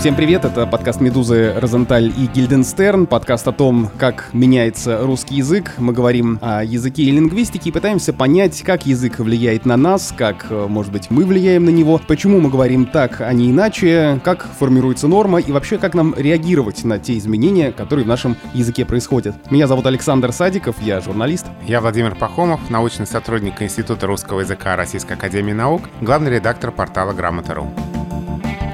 Всем привет, это подкаст «Медузы» Розенталь и Гильденстерн, подкаст о том, как меняется русский язык. Мы говорим о языке и лингвистике и пытаемся понять, как язык влияет на нас, как, э, может быть, мы влияем на него, почему мы говорим так, а не иначе, как формируется норма и вообще, как нам реагировать на те изменения, которые в нашем языке происходят. Меня зовут Александр Садиков, я журналист. Я Владимир Пахомов, научный сотрудник Института русского языка Российской Академии Наук, главный редактор портала Грамота.ру.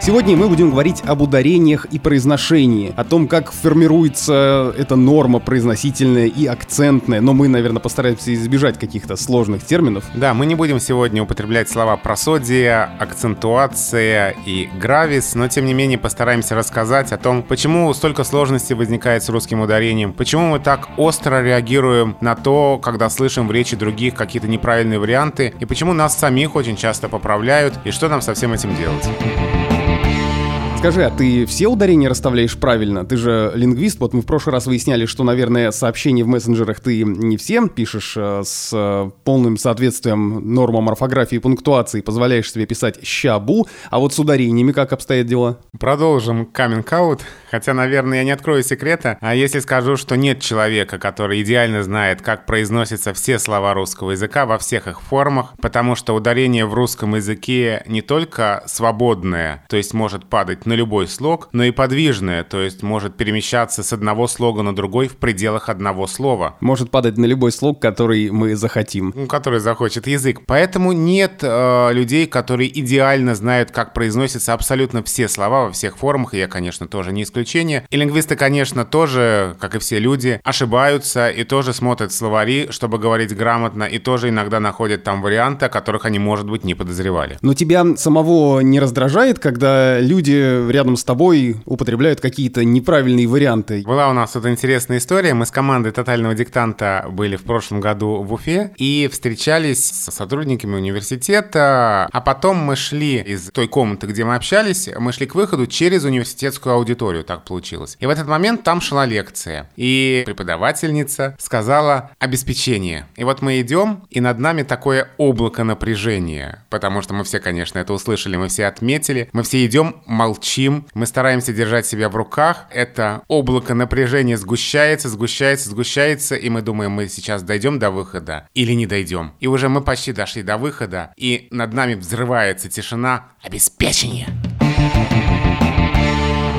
Сегодня мы будем говорить об ударениях и произношении, о том, как формируется эта норма произносительная и акцентная, но мы, наверное, постараемся избежать каких-то сложных терминов. Да, мы не будем сегодня употреблять слова просодия, акцентуация и гравис, но тем не менее постараемся рассказать о том, почему столько сложностей возникает с русским ударением, почему мы так остро реагируем на то, когда слышим в речи других какие-то неправильные варианты, и почему нас самих очень часто поправляют, и что нам со всем этим делать. Скажи, а ты все ударения расставляешь правильно? Ты же лингвист, вот мы в прошлый раз выясняли, что, наверное, сообщения в мессенджерах ты не всем пишешь э, с э, полным соответствием нормам орфографии и пунктуации, позволяешь себе писать «щабу», а вот с ударениями как обстоят дела? Продолжим каминг-аут, хотя, наверное, я не открою секрета, а если скажу, что нет человека, который идеально знает, как произносятся все слова русского языка во всех их формах, потому что ударение в русском языке не только свободное, то есть может падать на любой слог, но и подвижное, то есть может перемещаться с одного слога на другой в пределах одного слова. Может падать на любой слог, который мы захотим. Ну, который захочет язык. Поэтому нет э, людей, которые идеально знают, как произносятся абсолютно все слова во всех формах, и я, конечно, тоже не исключение. И лингвисты, конечно, тоже, как и все люди, ошибаются и тоже смотрят словари, чтобы говорить грамотно, и тоже иногда находят там варианты, о которых они, может быть, не подозревали. Но тебя самого не раздражает, когда люди рядом с тобой употребляют какие-то неправильные варианты. Была у нас тут интересная история. Мы с командой «Тотального диктанта» были в прошлом году в Уфе и встречались с сотрудниками университета, а потом мы шли из той комнаты, где мы общались, мы шли к выходу через университетскую аудиторию, так получилось. И в этот момент там шла лекция, и преподавательница сказала «обеспечение». И вот мы идем, и над нами такое облако напряжения, потому что мы все, конечно, это услышали, мы все отметили, мы все идем, молчим, молчим, мы стараемся держать себя в руках. Это облако напряжения сгущается, сгущается, сгущается, и мы думаем, мы сейчас дойдем до выхода или не дойдем. И уже мы почти дошли до выхода, и над нами взрывается тишина обеспечения.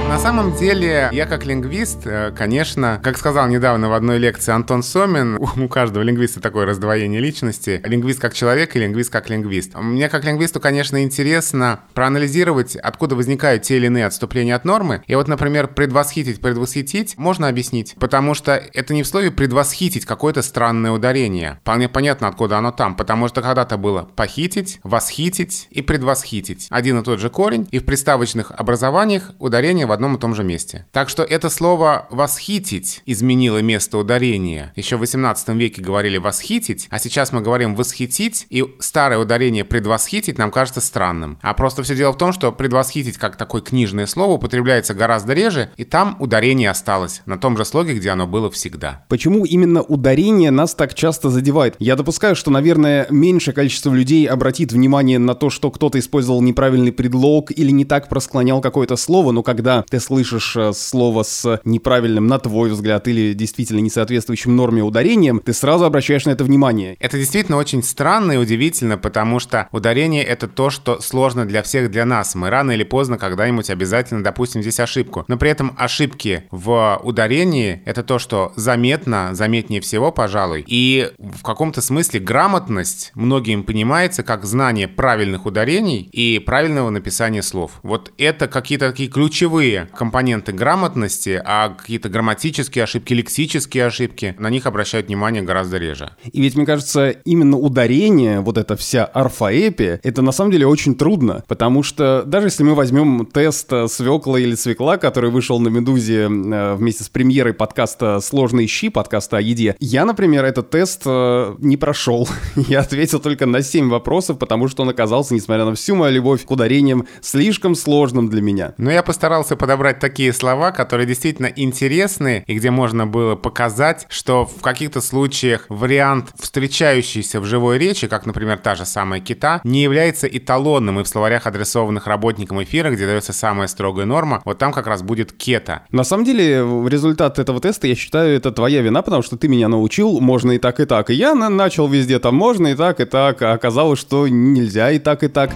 На самом деле, я как лингвист, э, конечно, как сказал недавно в одной лекции Антон Сомин, у каждого лингвиста такое раздвоение личности, лингвист как человек и лингвист как лингвист. Мне как лингвисту, конечно, интересно проанализировать, откуда возникают те или иные отступления от нормы. И вот, например, предвосхитить, предвосхитить можно объяснить, потому что это не в слове предвосхитить какое-то странное ударение. Вполне понятно, откуда оно там, потому что когда-то было похитить, восхитить и предвосхитить. Один и тот же корень, и в приставочных образованиях ударение в одном и том же месте. Так что это слово «восхитить» изменило место ударения. Еще в 18 веке говорили «восхитить», а сейчас мы говорим «восхитить», и старое ударение «предвосхитить» нам кажется странным. А просто все дело в том, что «предвосхитить» как такое книжное слово употребляется гораздо реже, и там ударение осталось на том же слоге, где оно было всегда. Почему именно ударение нас так часто задевает? Я допускаю, что, наверное, меньшее количество людей обратит внимание на то, что кто-то использовал неправильный предлог или не так просклонял какое-то слово, но когда ты слышишь э, слово с неправильным, на твой взгляд, или действительно несоответствующим норме ударением, ты сразу обращаешь на это внимание. Это действительно очень странно и удивительно, потому что ударение — это то, что сложно для всех, для нас. Мы рано или поздно когда-нибудь обязательно допустим здесь ошибку. Но при этом ошибки в ударении — это то, что заметно, заметнее всего, пожалуй. И в каком-то смысле грамотность многим понимается как знание правильных ударений и правильного написания слов. Вот это какие-то такие ключевые компоненты грамотности, а какие-то грамматические ошибки, лексические ошибки, на них обращают внимание гораздо реже. И ведь, мне кажется, именно ударение, вот эта вся орфоэпия, это на самом деле очень трудно, потому что даже если мы возьмем тест свекла или свекла, который вышел на «Медузе» э, вместе с премьерой подкаста «Сложные щи», подкаста о еде, я, например, этот тест э, не прошел. Я ответил только на 7 вопросов, потому что он оказался, несмотря на всю мою любовь к ударениям, слишком сложным для меня. Но я постарался подобрать такие слова, которые действительно интересны и где можно было показать, что в каких-то случаях вариант, встречающийся в живой речи, как, например, та же самая кита, не является эталонным и в словарях, адресованных работникам эфира, где дается самая строгая норма, вот там как раз будет кета. На самом деле, результат этого теста, я считаю, это твоя вина, потому что ты меня научил, можно и так, и так. И я начал везде там можно и так, и так, а оказалось, что нельзя и так, и так.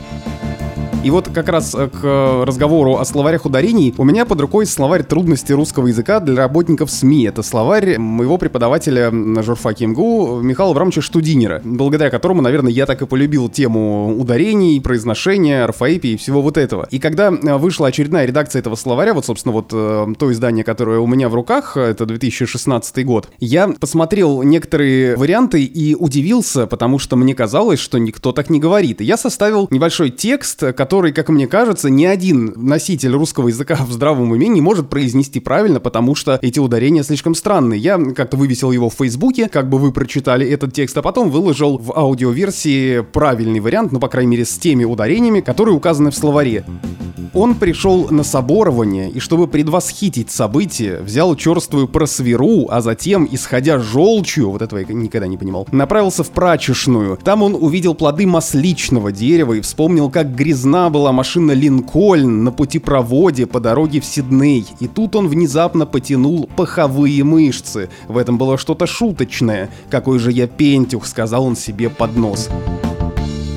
И вот как раз э, к разговору о словарях ударений у меня под рукой словарь трудностей русского языка для работников СМИ. Это словарь моего преподавателя на журфаке МГУ Михаила Абрамовича Штудинера, благодаря которому, наверное, я так и полюбил тему ударений, произношения, орфоэпии и всего вот этого. И когда э, вышла очередная редакция этого словаря, вот, собственно, вот э, то издание, которое у меня в руках, это 2016 год, я посмотрел некоторые варианты и удивился, потому что мне казалось, что никто так не говорит. И я составил небольшой текст, который который, как мне кажется, ни один носитель русского языка в здравом уме не может произнести правильно, потому что эти ударения слишком странные. Я как-то вывесил его в Фейсбуке, как бы вы прочитали этот текст, а потом выложил в аудиоверсии правильный вариант, ну, по крайней мере, с теми ударениями, которые указаны в словаре. Он пришел на соборование и, чтобы предвосхитить событие, взял черствую просверу, а затем, исходя желчью, вот этого я никогда не понимал, направился в прачечную. Там он увидел плоды масличного дерева и вспомнил, как грязна была машина Линкольн на путепроводе по дороге в Сидней. И тут он внезапно потянул паховые мышцы. В этом было что-то шуточное. «Какой же я пентюх», — сказал он себе под нос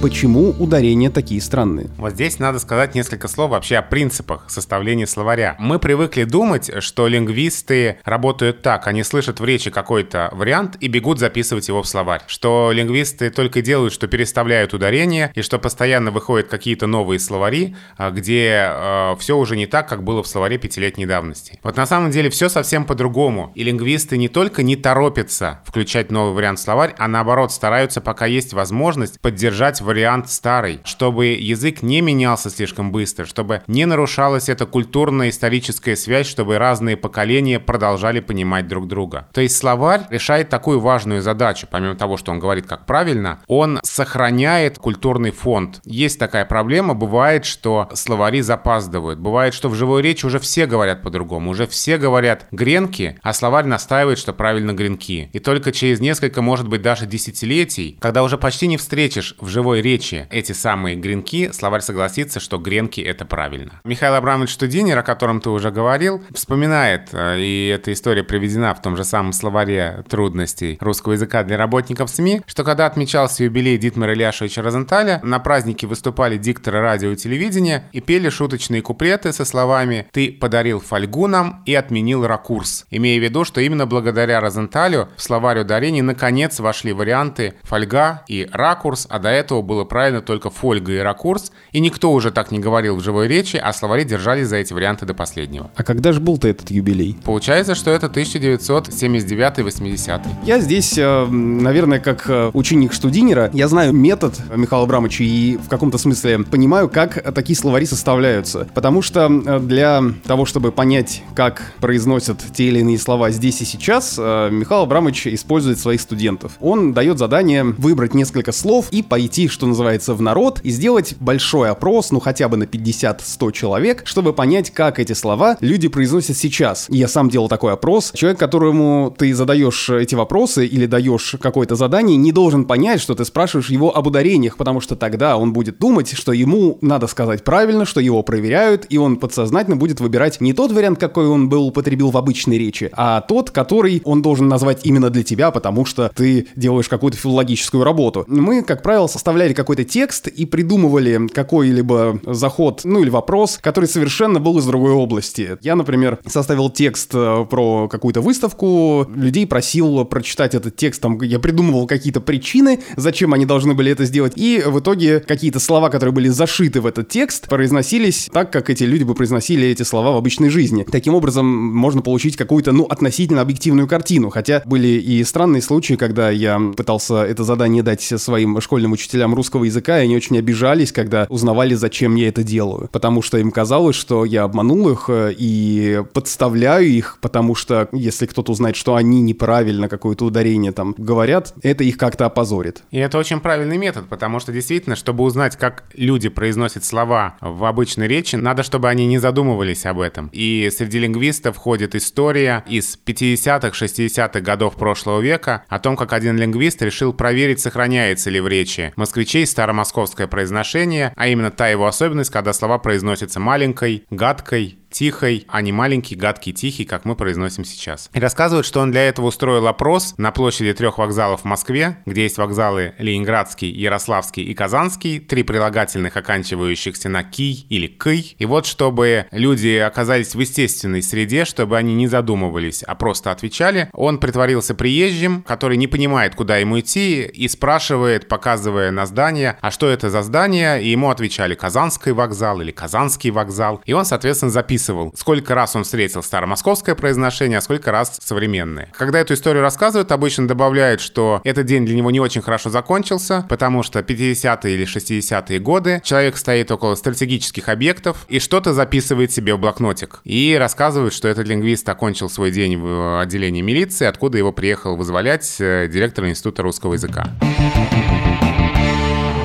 почему ударения такие странные. Вот здесь надо сказать несколько слов вообще о принципах составления словаря. Мы привыкли думать, что лингвисты работают так, они слышат в речи какой-то вариант и бегут записывать его в словарь. Что лингвисты только делают, что переставляют ударения, и что постоянно выходят какие-то новые словари, а, где э, все уже не так, как было в словаре пятилетней давности. Вот на самом деле все совсем по-другому. И лингвисты не только не торопятся включать новый вариант в словарь, а наоборот стараются, пока есть возможность, поддержать вариант вариант старый, чтобы язык не менялся слишком быстро, чтобы не нарушалась эта культурная историческая связь, чтобы разные поколения продолжали понимать друг друга. То есть словарь решает такую важную задачу, помимо того, что он говорит как правильно, он сохраняет культурный фонд. Есть такая проблема, бывает, что словари запаздывают, бывает, что в живой речи уже все говорят по-другому, уже все говорят гренки, а словарь настаивает, что правильно гренки. И только через несколько, может быть, даже десятилетий, когда уже почти не встретишь в живой речи эти самые гренки, словарь согласится, что гренки — это правильно. Михаил Абрамович Штудинер, о котором ты уже говорил, вспоминает, э, и эта история приведена в том же самом словаре трудностей русского языка для работников СМИ, что когда отмечался юбилей Дитмара Ильяшевича Розенталя, на празднике выступали дикторы радио и телевидения и пели шуточные куплеты со словами «Ты подарил фольгу нам и отменил ракурс», имея в виду, что именно благодаря Розенталю в словарь ударений наконец вошли варианты фольга и ракурс, а до этого было правильно только фольга и ракурс, и никто уже так не говорил в живой речи, а словари держались за эти варианты до последнего. А когда же был-то этот юбилей? Получается, что это 1979-80. Я здесь, э, наверное, как э, ученик Штудинера, я знаю метод Михаила Абрамовича и в каком-то смысле понимаю, как такие словари составляются. Потому что э, для того, чтобы понять, как произносят те или иные слова здесь и сейчас, Михаил Абрамович использует своих студентов. Он дает задание выбрать несколько слов и пойти, что называется, в народ и сделать большой опрос, ну хотя бы на 50-100 человек, чтобы понять, как эти слова люди произносят сейчас. Я сам делал такой опрос. Человек, которому ты задаешь эти вопросы или даешь какое-то задание, не должен понять, что ты спрашиваешь его об ударениях, потому что тогда он будет думать, что ему надо сказать правильно, что его проверяют, и он подсознательно будет выбирать не тот вариант, какой он был употребил в обычной речи, а тот, который он должен назвать именно для тебя, потому что ты делаешь какую-то филологическую работу. Мы, как правило, составляли какой-то текст и придумывали какой-либо заход, ну или вопрос, который совершенно был из другой области. Я, например, составил текст э, про какую-то выставку, людей просил прочитать этот текст, там я придумывал какие-то причины, зачем они должны были это сделать, и в итоге какие-то слова, которые были зашиты в этот текст, произносились так, как эти люди бы произносили эти слова в обычной жизни. Таким образом, можно получить какую-то, ну, относительно объективную картину, хотя были и странные случаи, когда я пытался это задание дать своим школьным учителям русского языка, и они очень обижались, когда узнавали, зачем я это делаю. Потому что им казалось, что я обманул их э, и подставляю их, потому что если кто-то узнает, что они неправильно какое-то ударение там говорят, это их как-то опозорит. И это очень правильный метод, потому что действительно, чтобы узнать, как люди произносят слова в обычной речи, надо, чтобы они не задумывались об этом. И среди лингвистов ходит история из 50-х, 60-х годов прошлого века о том, как один лингвист решил проверить, сохраняется ли в речи москвичей старомосковское произношение, а именно та его особенность, когда слова произносятся маленькой, гадкой, тихой, а не маленький, гадкий, тихий, как мы произносим сейчас. И рассказывают, что он для этого устроил опрос на площади трех вокзалов в Москве, где есть вокзалы Ленинградский, Ярославский и Казанский, три прилагательных, оканчивающихся на «ки» или «кый. И вот, чтобы люди оказались в естественной среде, чтобы они не задумывались, а просто отвечали, он притворился приезжим, который не понимает, куда ему идти, и спрашивает, показывая на здание, а что это за здание, и ему отвечали «Казанский вокзал» или «Казанский вокзал», и он, соответственно, записывал сколько раз он встретил старомосковское произношение, а сколько раз современное. Когда эту историю рассказывают, обычно добавляют, что этот день для него не очень хорошо закончился, потому что 50-е или 60-е годы человек стоит около стратегических объектов и что-то записывает себе в блокнотик. И рассказывают, что этот лингвист окончил свой день в отделении милиции, откуда его приехал вызволять э, директор Института русского языка.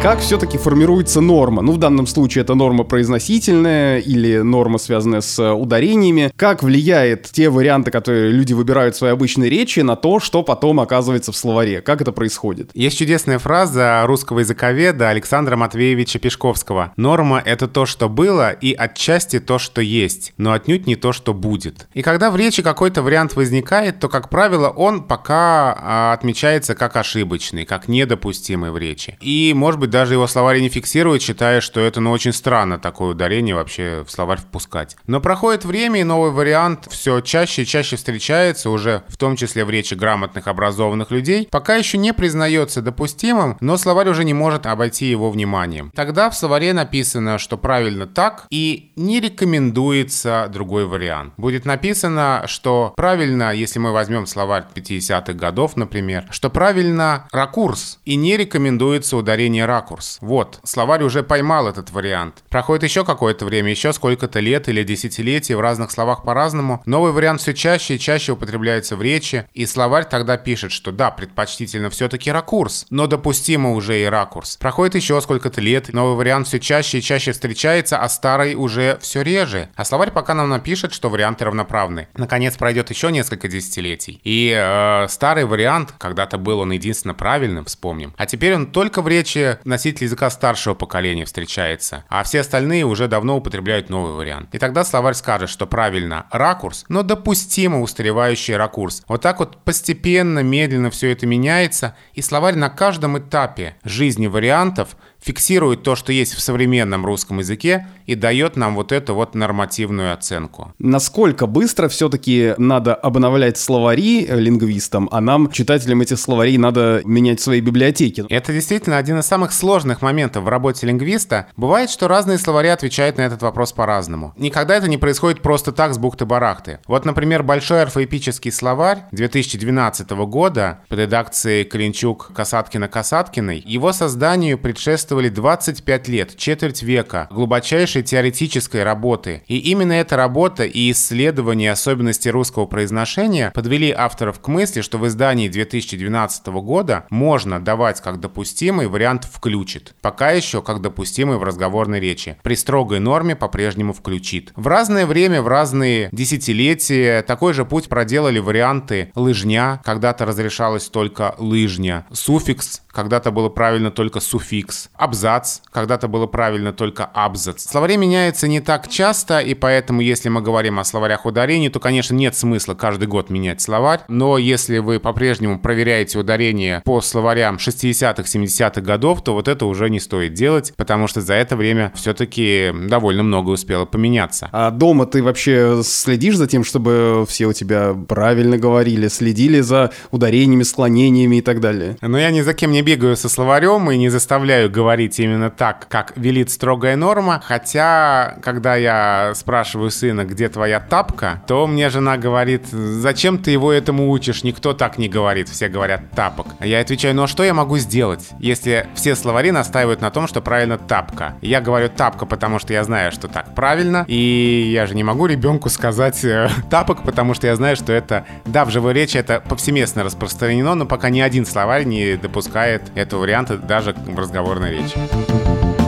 Как все-таки формируется норма? Ну, в данном случае это норма произносительная или норма, связанная с э, ударениями. Как влияет те варианты, которые люди выбирают в своей обычной речи, на то, что потом оказывается в словаре? Как это происходит? Есть чудесная фраза русского языковеда Александра Матвеевича Пешковского. Норма — это то, что было, и отчасти то, что есть, но отнюдь не то, что будет. И когда в речи какой-то вариант возникает, то, как правило, он пока а, отмечается как ошибочный, как недопустимый в речи. И, может быть, даже его словарь не фиксирует, считая, что это ну очень странно такое ударение вообще в словарь впускать. Но проходит время, и новый вариант все чаще и чаще встречается, уже в том числе в речи грамотных, образованных людей, пока еще не признается допустимым, но словарь уже не может обойти его вниманием. Тогда в словаре написано, что правильно так, и не рекомендуется другой вариант. Будет написано, что правильно, если мы возьмем словарь 50-х годов, например, что правильно ракурс, и не рекомендуется ударение ракурс ракурс. Вот, словарь уже поймал этот вариант. Проходит еще какое-то время, еще сколько-то лет или десятилетий, в разных словах по-разному. Новый вариант все чаще и чаще употребляется в речи, и словарь тогда пишет, что да, предпочтительно все-таки ракурс, но допустимо уже и ракурс. Проходит еще сколько-то лет, новый вариант все чаще и чаще встречается, а старый уже все реже. А словарь пока нам напишет, что варианты равноправны. Наконец пройдет еще несколько десятилетий. И э, старый вариант, когда-то был он единственно правильным, вспомним. А теперь он только в речи носитель языка старшего поколения встречается, а все остальные уже давно употребляют новый вариант. И тогда словарь скажет, что правильно ракурс, но допустимо устаревающий ракурс. Вот так вот постепенно, медленно все это меняется, и словарь на каждом этапе жизни вариантов фиксирует то, что есть в современном русском языке и дает нам вот эту вот нормативную оценку. Насколько быстро все-таки надо обновлять словари лингвистам, а нам, читателям этих словарей, надо менять свои библиотеки? Это действительно один из самых сложных моментов в работе лингвиста. Бывает, что разные словари отвечают на этот вопрос по-разному. Никогда это не происходит просто так с бухты-барахты. Вот, например, Большой орфоэпический словарь 2012 года под редакцией Калинчук, Касаткина, Касаткиной, его созданию предшествовал предшествовали 25 лет, четверть века глубочайшей теоретической работы. И именно эта работа и исследование особенностей русского произношения подвели авторов к мысли, что в издании 2012 года можно давать как допустимый вариант «включит». Пока еще как допустимый в разговорной речи. При строгой норме по-прежнему «включит». В разное время, в разные десятилетия такой же путь проделали варианты «лыжня», когда-то разрешалось только «лыжня», суффикс, когда-то было правильно только суффикс, абзац, когда-то было правильно только абзац. Словари меняются не так часто, и поэтому, если мы говорим о словарях ударений, то, конечно, нет смысла каждый год менять словарь, но если вы по-прежнему проверяете ударение по словарям 60-х, 70-х годов, то вот это уже не стоит делать, потому что за это время все-таки довольно много успело поменяться. А дома ты вообще следишь за тем, чтобы все у тебя правильно говорили, следили за ударениями, склонениями и так далее? Но я ни за кем не бегаю со словарем и не заставляю говорить говорить именно так, как велит строгая норма. Хотя, когда я спрашиваю сына, где твоя тапка, то мне жена говорит, зачем ты его этому учишь? Никто так не говорит, все говорят тапок. Я отвечаю, ну а что я могу сделать, если все словари настаивают на том, что правильно тапка? Я говорю тапка, потому что я знаю, что так правильно, и я же не могу ребенку сказать э, тапок, потому что я знаю, что это, да, в живой речи это повсеместно распространено, но пока ни один словарь не допускает этого варианта даже в разговорной речи у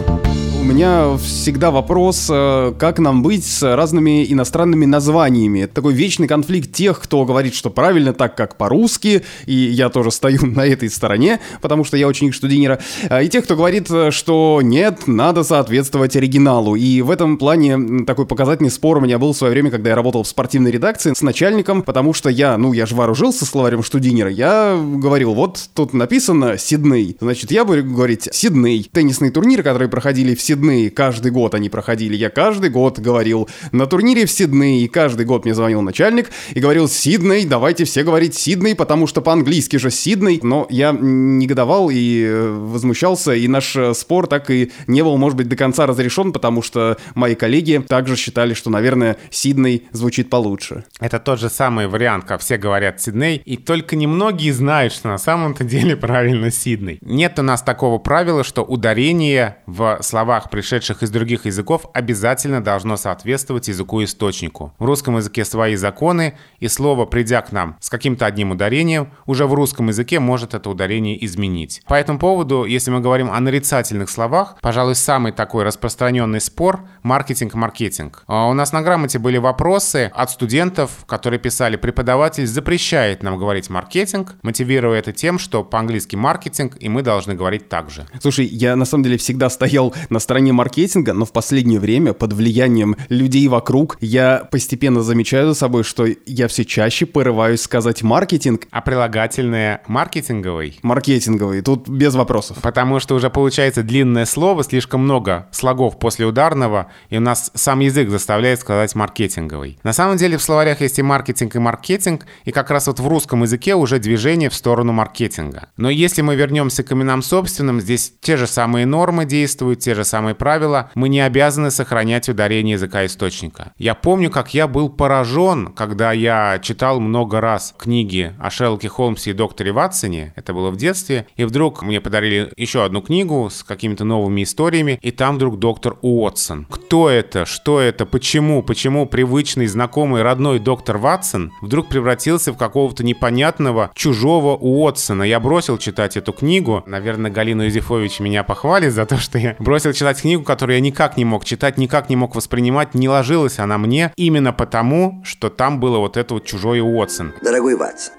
меня всегда вопрос, э, как нам быть с разными иностранными названиями. Это такой вечный конфликт тех, кто говорит, что правильно так, как по-русски, и я тоже стою на этой стороне, потому что я ученик Штудинера, а, и тех, кто говорит, э, что нет, надо соответствовать оригиналу. И в этом плане такой показательный спор у меня был в свое время, когда я работал в спортивной редакции с начальником, потому что я, ну, я же вооружился словарем Штудинера, я говорил, вот тут написано Сидней, значит, я буду говорить Сидней. Теннисные турниры, которые проходили в Сиднее, каждый год они проходили. Я каждый год говорил на турнире в Сиднее, и каждый год мне звонил начальник и говорил Сидней, давайте все говорить Сидней, потому что по-английски же Сидней. Но я негодовал и э, возмущался, и наш э, спор так и не был, может быть, до конца разрешен, потому что мои коллеги также считали, что, наверное, Сидней звучит получше. Это тот же самый вариант, как все говорят Сидней, и только немногие знают, что на самом-то деле правильно Сидней. Нет у нас такого правила, что ударение в словах, пришедших из других языков, обязательно должно соответствовать языку-источнику. В русском языке свои законы, и слово, придя к нам с каким-то одним ударением, уже в русском языке может это ударение изменить. По этому поводу, если мы говорим о нарицательных словах, пожалуй, самый такой распространенный спор – маркетинг-маркетинг. А у нас на грамоте были вопросы от студентов, которые писали, преподаватель запрещает нам говорить маркетинг, мотивируя это тем, что по-английски маркетинг, и мы должны говорить так же. Слушай, я на самом деле всегда стоял на стороне маркетинга, но в последнее время под влиянием людей вокруг я постепенно замечаю за собой, что я все чаще порываюсь сказать маркетинг. А прилагательное маркетинговый? Маркетинговый, тут без вопросов. Потому что уже получается длинное слово, слишком много слогов после ударного, и у нас сам язык заставляет сказать маркетинговый. На самом деле в словарях есть и маркетинг, и маркетинг, и как раз вот в русском языке уже движение в сторону маркетинга. Но если мы вернемся к именам собственным, здесь те же самые нормы действуют, те же самые самые правила, мы не обязаны сохранять ударение языка источника. Я помню, как я был поражен, когда я читал много раз книги о Шерлоке Холмсе и докторе Ватсоне, это было в детстве, и вдруг мне подарили еще одну книгу с какими-то новыми историями, и там вдруг доктор Уотсон. Кто это? Что это? Почему? Почему привычный, знакомый, родной доктор Ватсон вдруг превратился в какого-то непонятного, чужого Уотсона? Я бросил читать эту книгу. Наверное, Галина Юзефович меня похвалит за то, что я бросил читать книгу, которую я никак не мог читать, никак не мог воспринимать, не ложилась она мне именно потому, что там было вот это вот чужое Уотсон. Дорогой Ватсон,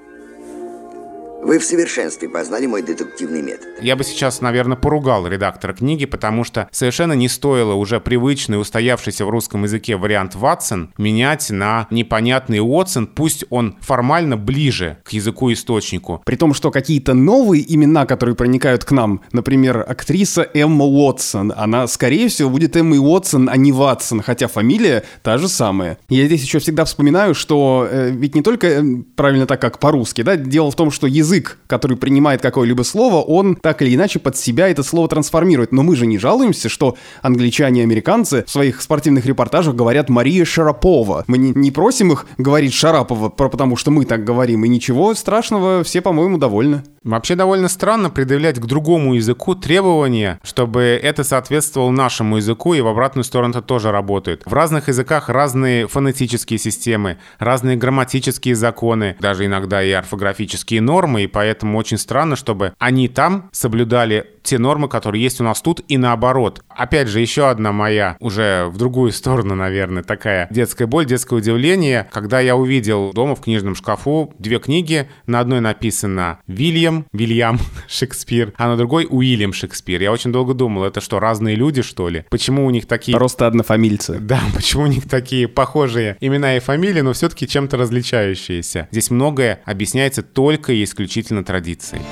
вы в совершенстве познали мой детективный метод. Я бы сейчас, наверное, поругал редактора книги, потому что совершенно не стоило уже привычный, устоявшийся в русском языке вариант Ватсон менять на непонятный Уотсон, пусть он формально ближе к языку-источнику. При том, что какие-то новые имена, которые проникают к нам, например, актриса Эмма Уотсон, она, скорее всего, будет Эмма Уотсон, а не Ватсон, хотя фамилия та же самая. Я здесь еще всегда вспоминаю, что э, ведь не только э, правильно так, как по-русски, да, дело в том, что язык язык, который принимает какое-либо слово, он так или иначе под себя это слово трансформирует. Но мы же не жалуемся, что англичане и американцы в своих спортивных репортажах говорят «Мария Шарапова». Мы не, не просим их говорить «Шарапова», потому что мы так говорим, и ничего страшного, все, по-моему, довольны. Вообще довольно странно предъявлять к другому языку требования, чтобы это соответствовало нашему языку, и в обратную сторону это тоже работает. В разных языках разные фонетические системы, разные грамматические законы, даже иногда и орфографические нормы, и поэтому очень странно, чтобы они там соблюдали те нормы, которые есть у нас тут, и наоборот. Опять же, еще одна моя, уже в другую сторону, наверное, такая детская боль, детское удивление, когда я увидел дома в книжном шкафу две книги, на одной написано «Вильям», Вильям Шекспир, а на другой «Уильям Шекспир». Я очень долго думал, это что, разные люди, что ли? Почему у них такие... Просто однофамильцы. Да, почему у них такие похожие имена и фамилии, но все-таки чем-то различающиеся? Здесь многое объясняется только и исключительно традицией.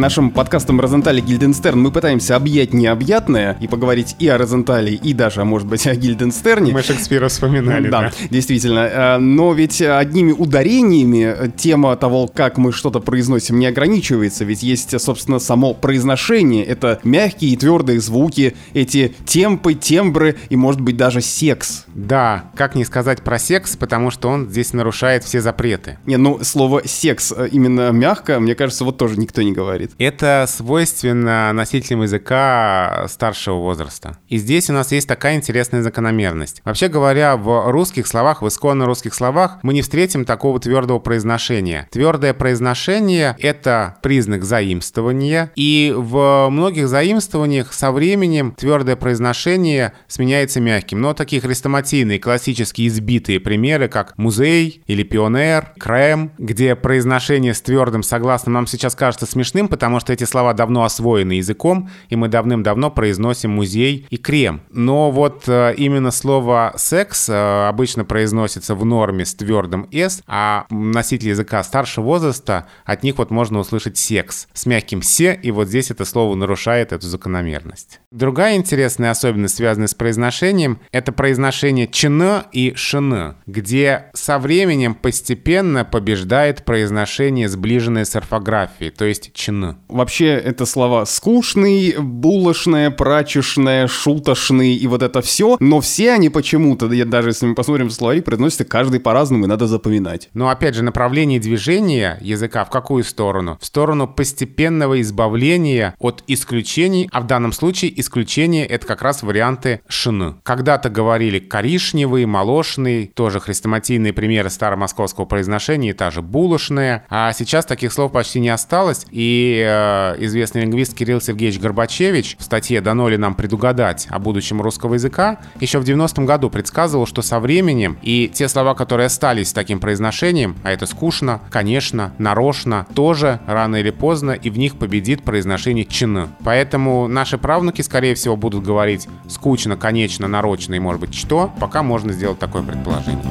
Нашим подкастом Розентали Гильденстерн мы пытаемся объять необъятное и поговорить и о Розентале, и даже, может быть, о Гильденстерне. Мы Шекспира вспоминали, да. Да, действительно. Э, но ведь одними ударениями тема того, как мы что-то произносим, не ограничивается. Ведь есть, собственно, само произношение. Это мягкие и твердые звуки, эти темпы, тембры и, может быть, даже секс. Да, как не сказать про секс, потому что он здесь нарушает все запреты. Не, ну, слово «секс» э, именно мягко, мне кажется, вот тоже никто не говорит. Это свойственно носителям языка старшего возраста. И здесь у нас есть такая интересная закономерность. Вообще говоря, в русских словах, в исконно русских словах мы не встретим такого твердого произношения. Твердое произношение — это признак заимствования, и в многих заимствованиях со временем твердое произношение сменяется мягким. Но такие хрестоматийные, классические избитые примеры, как музей или пионер, крем, где произношение с твердым согласным нам сейчас кажется смешным, потому что эти слова давно освоены языком, и мы давным-давно произносим музей и крем. Но вот э, именно слово секс э, обычно произносится в норме с твердым «с», а носитель языка старшего возраста, от них вот можно услышать секс с мягким «се», и вот здесь это слово нарушает эту закономерность. Другая интересная особенность, связанная с произношением, это произношение «чн» и «шн», где со временем постепенно побеждает произношение, сближенное с орфографией, то есть «чн». Вообще, это слова «скучный», «булочное», «прачечное», «шутошный» и вот это все, но все они почему-то, даже если мы посмотрим в словари, произносятся каждый по-разному, и надо запоминать. Но опять же, направление движения языка в какую сторону? В сторону постепенного избавления от исключений, а в данном случае исключение — это как раз варианты «шн». Когда-то говорили коричневый, молочный, тоже хрестоматийные примеры старомосковского произношения, та же булочная, а сейчас таких слов почти не осталось, и э, известный лингвист Кирилл Сергеевич Горбачевич в статье «Дано ли нам предугадать о будущем русского языка» еще в 90-м году предсказывал, что со временем и те слова, которые остались с таким произношением, а это скучно, конечно, нарочно, тоже рано или поздно, и в них победит произношение «чн». Поэтому наши правнуки, скорее всего, будут говорить скучно, конечно, нарочно и, может быть, что, пока можно сделать такое предположение.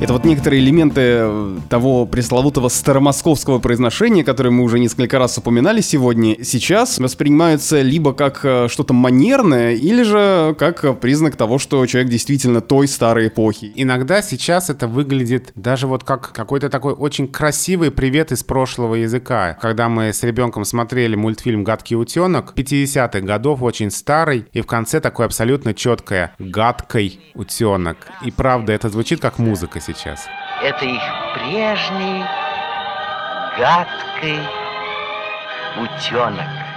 Это вот некоторые элементы э, того пресловутого старомосковского произношения, которое мы уже несколько раз упоминали сегодня, сейчас воспринимаются либо как э, что-то манерное, или же как признак того, что человек действительно той старой эпохи. Иногда сейчас это выглядит даже вот как какой-то такой очень красивый привет из прошлого языка. Когда мы с ребенком смотрели мультфильм «Гадкий утенок», 50-х годов, очень старый, и в конце такое абсолютно четкое «гадкой утенок». И правда, это звучит как музыка сейчас. Это их прежний гадкий утенок.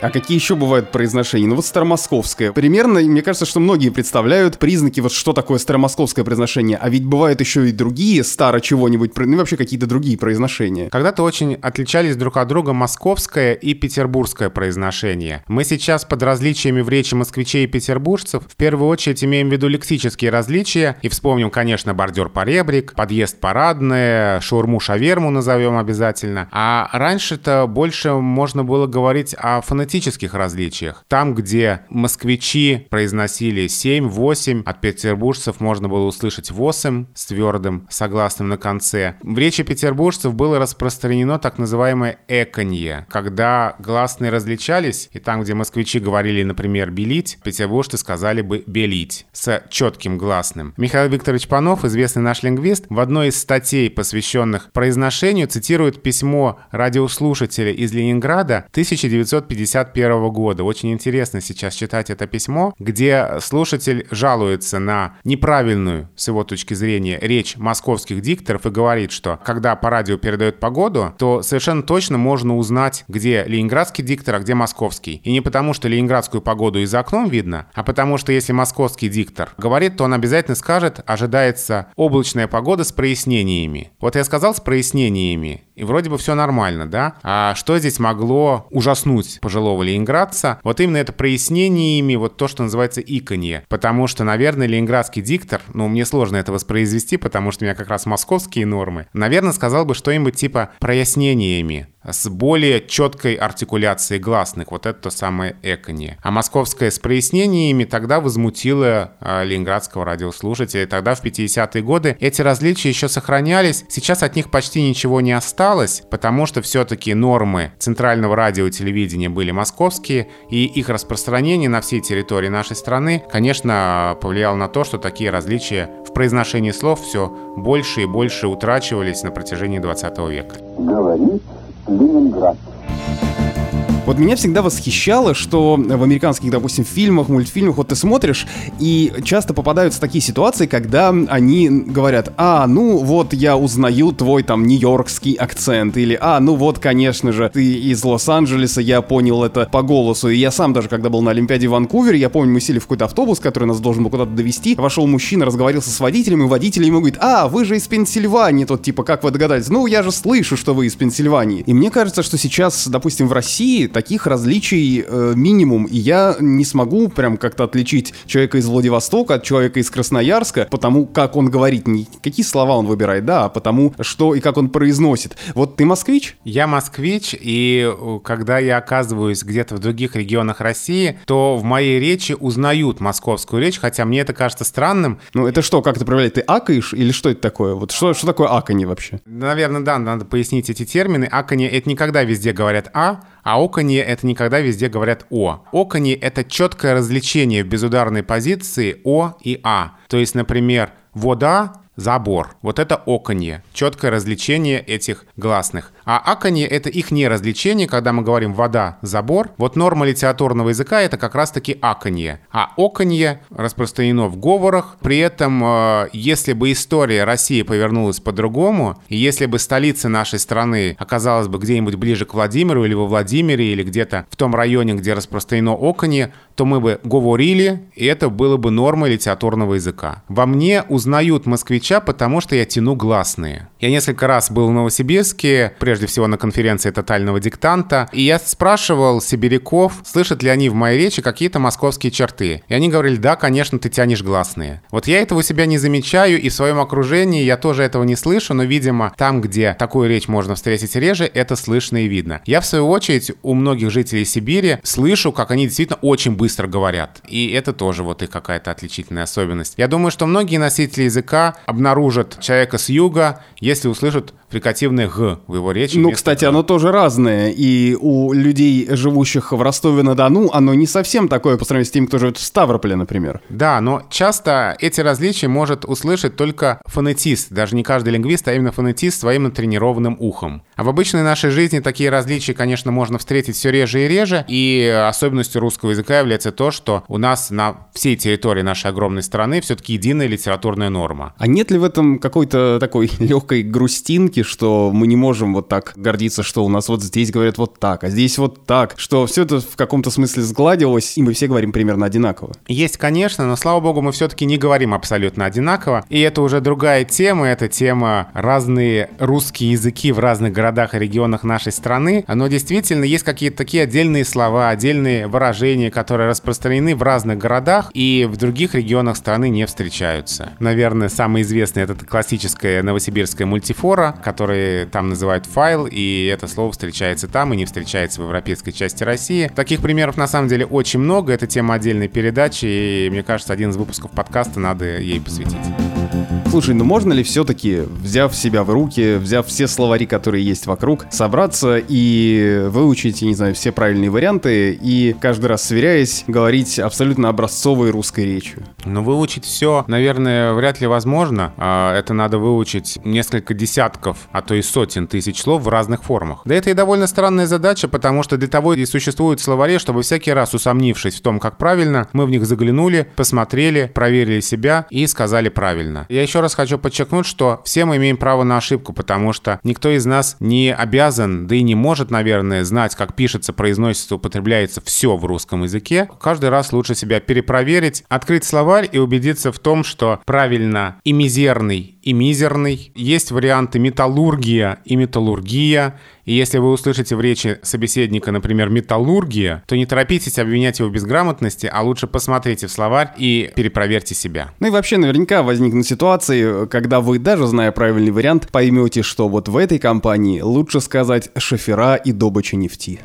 А какие еще бывают произношения? Ну вот старомосковское. Примерно, мне кажется, что многие представляют признаки, вот что такое старомосковское произношение. А ведь бывают еще и другие старо чего-нибудь, ну и вообще какие-то другие произношения. Когда-то очень отличались друг от друга московское и петербургское произношение. Мы сейчас под различиями в речи москвичей и петербуржцев в первую очередь имеем в виду лексические различия и вспомним, конечно, бордюр-поребрик, подъезд парадное, шаурму-шаверму назовем обязательно. А раньше-то больше можно было говорить о фонетическом фонетических различиях. Там, где москвичи произносили 7-8, от петербуржцев можно было услышать 8 с твердым согласным на конце. В речи петербуржцев было распространено так называемое эконье, когда гласные различались, и там, где москвичи говорили, например, «белить», петербуржцы сказали бы «белить» с четким гласным. Михаил Викторович Панов, известный наш лингвист, в одной из статей, посвященных произношению, цитирует письмо радиослушателя из Ленинграда 1950 1961 года. Очень интересно сейчас читать это письмо, где слушатель жалуется на неправильную, с его точки зрения, речь московских дикторов и говорит, что когда по радио передают погоду, то совершенно точно можно узнать, где ленинградский диктор, а где московский. И не потому, что ленинградскую погоду из за окном видно, а потому что если московский диктор говорит, то он обязательно скажет, ожидается облачная погода с прояснениями. Вот я сказал с прояснениями, и вроде бы все нормально, да? А что здесь могло ужаснуть пожилого ленинградца? Вот именно это прояснениями, вот то, что называется иконье. Потому что, наверное, ленинградский диктор, ну, мне сложно это воспроизвести, потому что у меня как раз московские нормы, наверное, сказал бы что-нибудь типа прояснениями. С более четкой артикуляцией гласных. Вот это то самое эконье. А московское с прояснениями тогда возмутило э, ленинградского радиослушателя. Тогда в 50-е годы эти различия еще сохранялись. Сейчас от них почти ничего не осталось, потому что все-таки нормы центрального радио и телевидения были московские, и их распространение на всей территории нашей страны, конечно, повлияло на то, что такие различия в произношении слов все больше и больше утрачивались на протяжении 20 века. Говорит Ленинград. Вот меня всегда восхищало, что в американских, допустим, фильмах, мультфильмах, вот ты смотришь, и часто попадаются такие ситуации, когда они говорят, а, ну вот я узнаю твой там нью-йоркский акцент, или, а, ну вот, конечно же, ты из Лос-Анджелеса, я понял это по голосу, и я сам даже, когда был на Олимпиаде в Ванкувере, я помню, мы сели в какой-то автобус, который нас должен был куда-то довести, вошел мужчина, разговаривался с водителем, и водитель ему говорит, а, вы же из Пенсильвании, тот типа, как вы догадались? Ну, я же слышу, что вы из Пенсильвании. И мне кажется, что сейчас, допустим, в России таких различий э, минимум, и я не смогу прям как-то отличить человека из Владивостока от человека из Красноярска, потому как он говорит, не какие слова он выбирает, да, а потому что и как он произносит. Вот ты москвич? Я москвич, и э, когда я оказываюсь где-то в других регионах России, то в моей речи узнают московскую речь, хотя мне это кажется странным. Ну это что, как это проявляет? Ты акаешь или что это такое? Вот что, что такое аканье вообще? Наверное, да, надо пояснить эти термины. Аканье — это никогда везде говорят «а», а оконье — это никогда везде говорят «о». Оконье — это четкое развлечение в безударной позиции «о» и «а». То есть, например, вода забор. Вот это оконье, четкое развлечение этих гласных. А аконье — это их не развлечение, когда мы говорим «вода», «забор». Вот норма литературного языка — это как раз-таки аконье. А оконье распространено в говорах. При этом, э, если бы история России повернулась по-другому, и если бы столица нашей страны оказалась бы где-нибудь ближе к Владимиру или во Владимире, или где-то в том районе, где распространено оконье, то мы бы говорили, и это было бы нормой литературного языка. Во мне узнают москвича, потому что я тяну гласные. Я несколько раз был в Новосибирске, прежде всего на конференции тотального диктанта, и я спрашивал сибиряков, слышат ли они в моей речи какие-то московские черты. И они говорили, да, конечно, ты тянешь гласные. Вот я этого у себя не замечаю, и в своем окружении я тоже этого не слышу, но, видимо, там, где такую речь можно встретить реже, это слышно и видно. Я, в свою очередь, у многих жителей Сибири слышу, как они действительно очень быстро говорят. И это тоже вот их какая-то отличительная особенность. Я думаю, что многие носители языка обнаружат человека с юга, если услышат фрикативное «г» в его речи. Ну, кстати, оно тоже разное. И у людей, живущих в Ростове-на-Дону, оно не совсем такое по сравнению с тем, кто живет в Ставрополе, например. Да, но часто эти различия может услышать только фонетист. Даже не каждый лингвист, а именно фонетист своим натренированным ухом. А в обычной нашей жизни такие различия, конечно, можно встретить все реже и реже. И особенностью русского языка является то, что у нас на всей территории нашей огромной страны все-таки единая литературная норма. А нет ли в этом какой-то такой легкой грустинки, ошибки, что мы не можем вот так гордиться, что у нас вот здесь говорят вот так, а здесь вот так, что все это в каком-то смысле сгладилось, и мы все говорим примерно одинаково. Есть, конечно, но, слава богу, мы все-таки не говорим абсолютно одинаково, и это уже другая тема, это тема разные русские языки в разных городах и регионах нашей страны, но действительно есть какие-то такие отдельные слова, отдельные выражения, которые распространены в разных городах и в других регионах страны не встречаются. Наверное, самый известный это классическая новосибирская мультифора, который там называют файл, и это слово встречается там и не встречается в европейской части России. Таких примеров на самом деле очень много, это тема отдельной передачи, и мне кажется, один из выпусков подкаста надо ей посвятить. Слушай, ну можно ли все-таки, взяв себя в руки, взяв все словари, которые есть вокруг, собраться и выучить, я не знаю, все правильные варианты и каждый раз сверяясь, говорить абсолютно образцовой русской речью? Ну, выучить все, наверное, вряд ли возможно. А, это надо выучить несколько десятков, а то и сотен тысяч слов в разных формах. Да это и довольно странная задача, потому что для того и существуют словари, чтобы всякий раз усомнившись в том, как правильно, мы в них заглянули, посмотрели, проверили себя и сказали правильно. Я еще раз хочу подчеркнуть, что все мы имеем право на ошибку, потому что никто из нас не обязан, да и не может, наверное, знать, как пишется, произносится, употребляется все в русском языке. Каждый раз лучше себя перепроверить, открыть словарь и убедиться в том, что правильно и мизерный и мизерный. Есть варианты металлургия и металлургия. И если вы услышите в речи собеседника, например, металлургия, то не торопитесь обвинять его в безграмотности, а лучше посмотрите в словарь и перепроверьте себя. Ну и вообще наверняка возникнут ситуации, когда вы, даже зная правильный вариант, поймете, что вот в этой компании лучше сказать шофера и добыча нефти.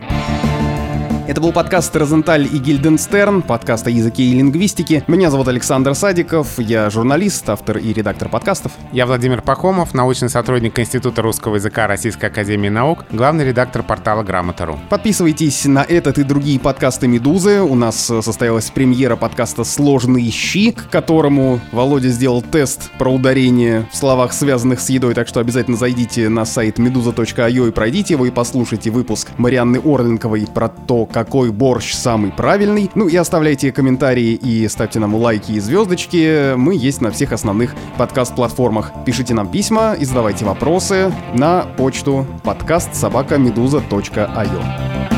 Это был подкаст «Розенталь и Гильденстерн», подкаст о языке и лингвистике. Меня зовут Александр Садиков, я журналист, автор и редактор подкастов. Я Владимир Пахомов, научный сотрудник Института русского языка Российской Академии Наук, главный редактор портала Грамота.ру. Подписывайтесь на этот и другие подкасты «Медузы». У нас состоялась премьера подкаста «Сложные щи», к которому Володя сделал тест про ударение в словах, связанных с едой, так что обязательно зайдите на сайт meduza.io и пройдите его и послушайте выпуск Марианны Орленковой про то, какой борщ самый правильный. Ну и оставляйте комментарии и ставьте нам лайки и звездочки. Мы есть на всех основных подкаст-платформах. Пишите нам письма и задавайте вопросы на почту подкаст собака медуза.io.